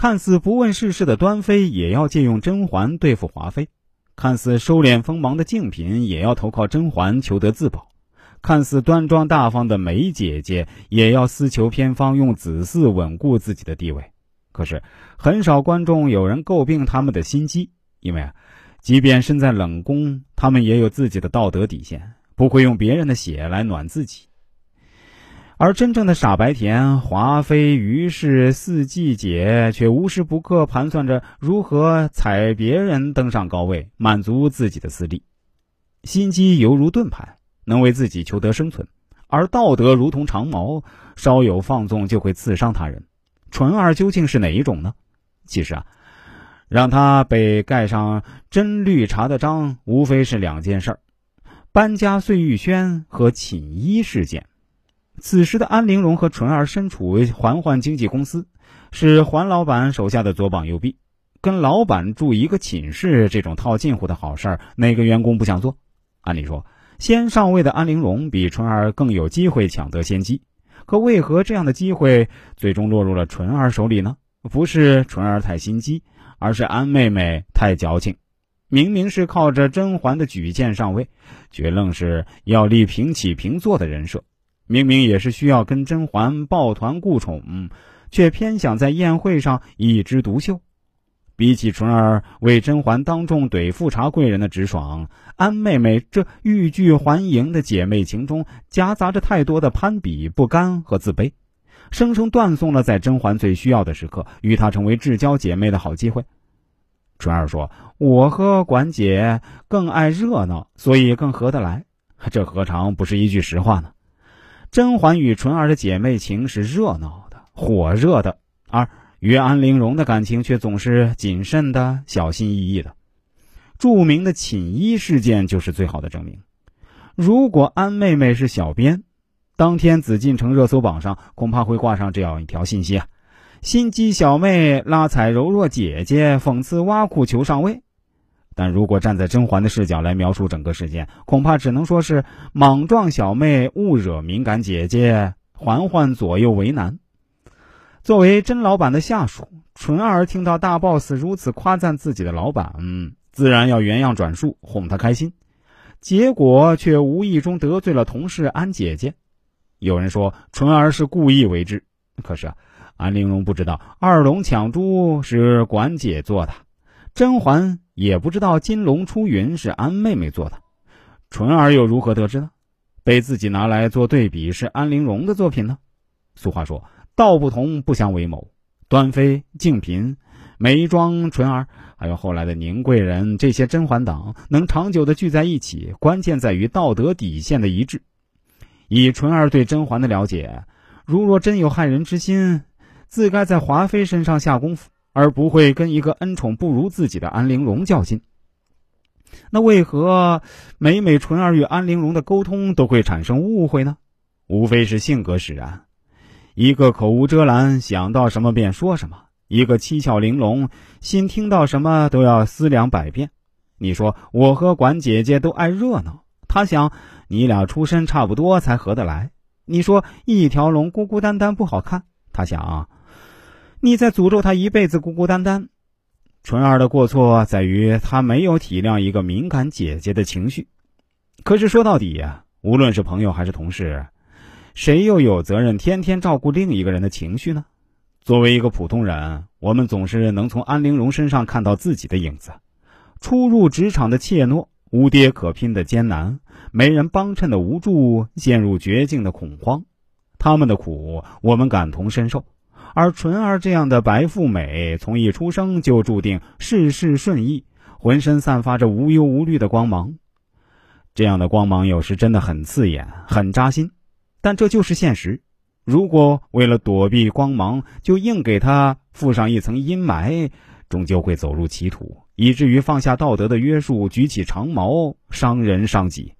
看似不问世事的端妃也要借用甄嬛对付华妃，看似收敛锋芒的静嫔也要投靠甄嬛求得自保，看似端庄大方的梅姐姐也要私求偏方用子嗣稳固自己的地位。可是很少观众有人诟病他们的心机，因为啊，即便身在冷宫，他们也有自己的道德底线，不会用别人的血来暖自己。而真正的傻白甜华妃于氏四季姐却无时不刻盘算着如何踩别人登上高位，满足自己的私利。心机犹如盾牌，能为自己求得生存；而道德如同长矛，稍有放纵就会刺伤他人。纯儿究竟是哪一种呢？其实啊，让他被盖上真绿茶的章，无非是两件事儿：搬家碎玉轩和寝衣事件。此时的安陵容和纯儿身处环环经纪公司，是环老板手下的左膀右臂。跟老板住一个寝室，这种套近乎的好事儿，哪个员工不想做？按理说，先上位的安陵容比纯儿更有机会抢得先机。可为何这样的机会最终落入了纯儿手里呢？不是纯儿太心机，而是安妹妹太矫情。明明是靠着甄嬛的举荐上位，却愣是要立平起平坐的人设。明明也是需要跟甄嬛抱团顾宠，却偏想在宴会上一枝独秀。比起纯儿为甄嬛当众怼富察贵人的直爽，安妹妹这欲拒还迎的姐妹情中夹杂着太多的攀比、不甘和自卑，生生断送了在甄嬛最需要的时刻与她成为至交姐妹的好机会。纯儿说：“我和管姐更爱热闹，所以更合得来。”这何尝不是一句实话呢？甄嬛与纯儿的姐妹情是热闹的、火热的，而与安陵容的感情却总是谨慎的、小心翼翼的。著名的寝衣事件就是最好的证明。如果安妹妹是小编，当天紫禁城热搜榜上恐怕会挂上这样一条信息啊：“心机小妹拉踩柔弱姐姐，讽刺挖苦求上位。”但如果站在甄嬛的视角来描述整个事件，恐怕只能说是莽撞小妹误惹敏感姐姐，嬛嬛左右为难。作为甄老板的下属，纯儿听到大 boss 如此夸赞自己的老板，嗯，自然要原样转述，哄他开心。结果却无意中得罪了同事安姐姐。有人说纯儿是故意为之，可是啊，安陵容不知道二龙抢珠是管姐做的。甄嬛也不知道金龙出云是安妹妹做的，纯儿又如何得知呢？被自己拿来做对比是安陵容的作品呢？俗话说道不同不相为谋，端妃、静嫔、眉庄、纯儿，还有后来的宁贵人，这些甄嬛党能长久的聚在一起，关键在于道德底线的一致。以纯儿对甄嬛的了解，如若真有害人之心，自该在华妃身上下功夫。而不会跟一个恩宠不如自己的安陵容较劲。那为何每每纯儿与安陵容的沟通都会产生误会呢？无非是性格使然，一个口无遮拦，想到什么便说什么；一个七窍玲珑，心听到什么都要思量百遍。你说我和管姐姐都爱热闹，她想你俩出身差不多才合得来。你说一条龙孤孤单单不好看，她想。你在诅咒他一辈子孤孤单单。纯儿的过错在于他没有体谅一个敏感姐姐的情绪。可是说到底呀，无论是朋友还是同事，谁又有责任天天照顾另一个人的情绪呢？作为一个普通人，我们总是能从安陵容身上看到自己的影子：初入职场的怯懦，无爹可拼的艰难，没人帮衬的无助，陷入绝境的恐慌。他们的苦，我们感同身受。而纯儿这样的白富美，从一出生就注定事事顺意，浑身散发着无忧无虑的光芒。这样的光芒有时真的很刺眼，很扎心，但这就是现实。如果为了躲避光芒，就硬给他附上一层阴霾，终究会走入歧途，以至于放下道德的约束，举起长矛，伤人伤己。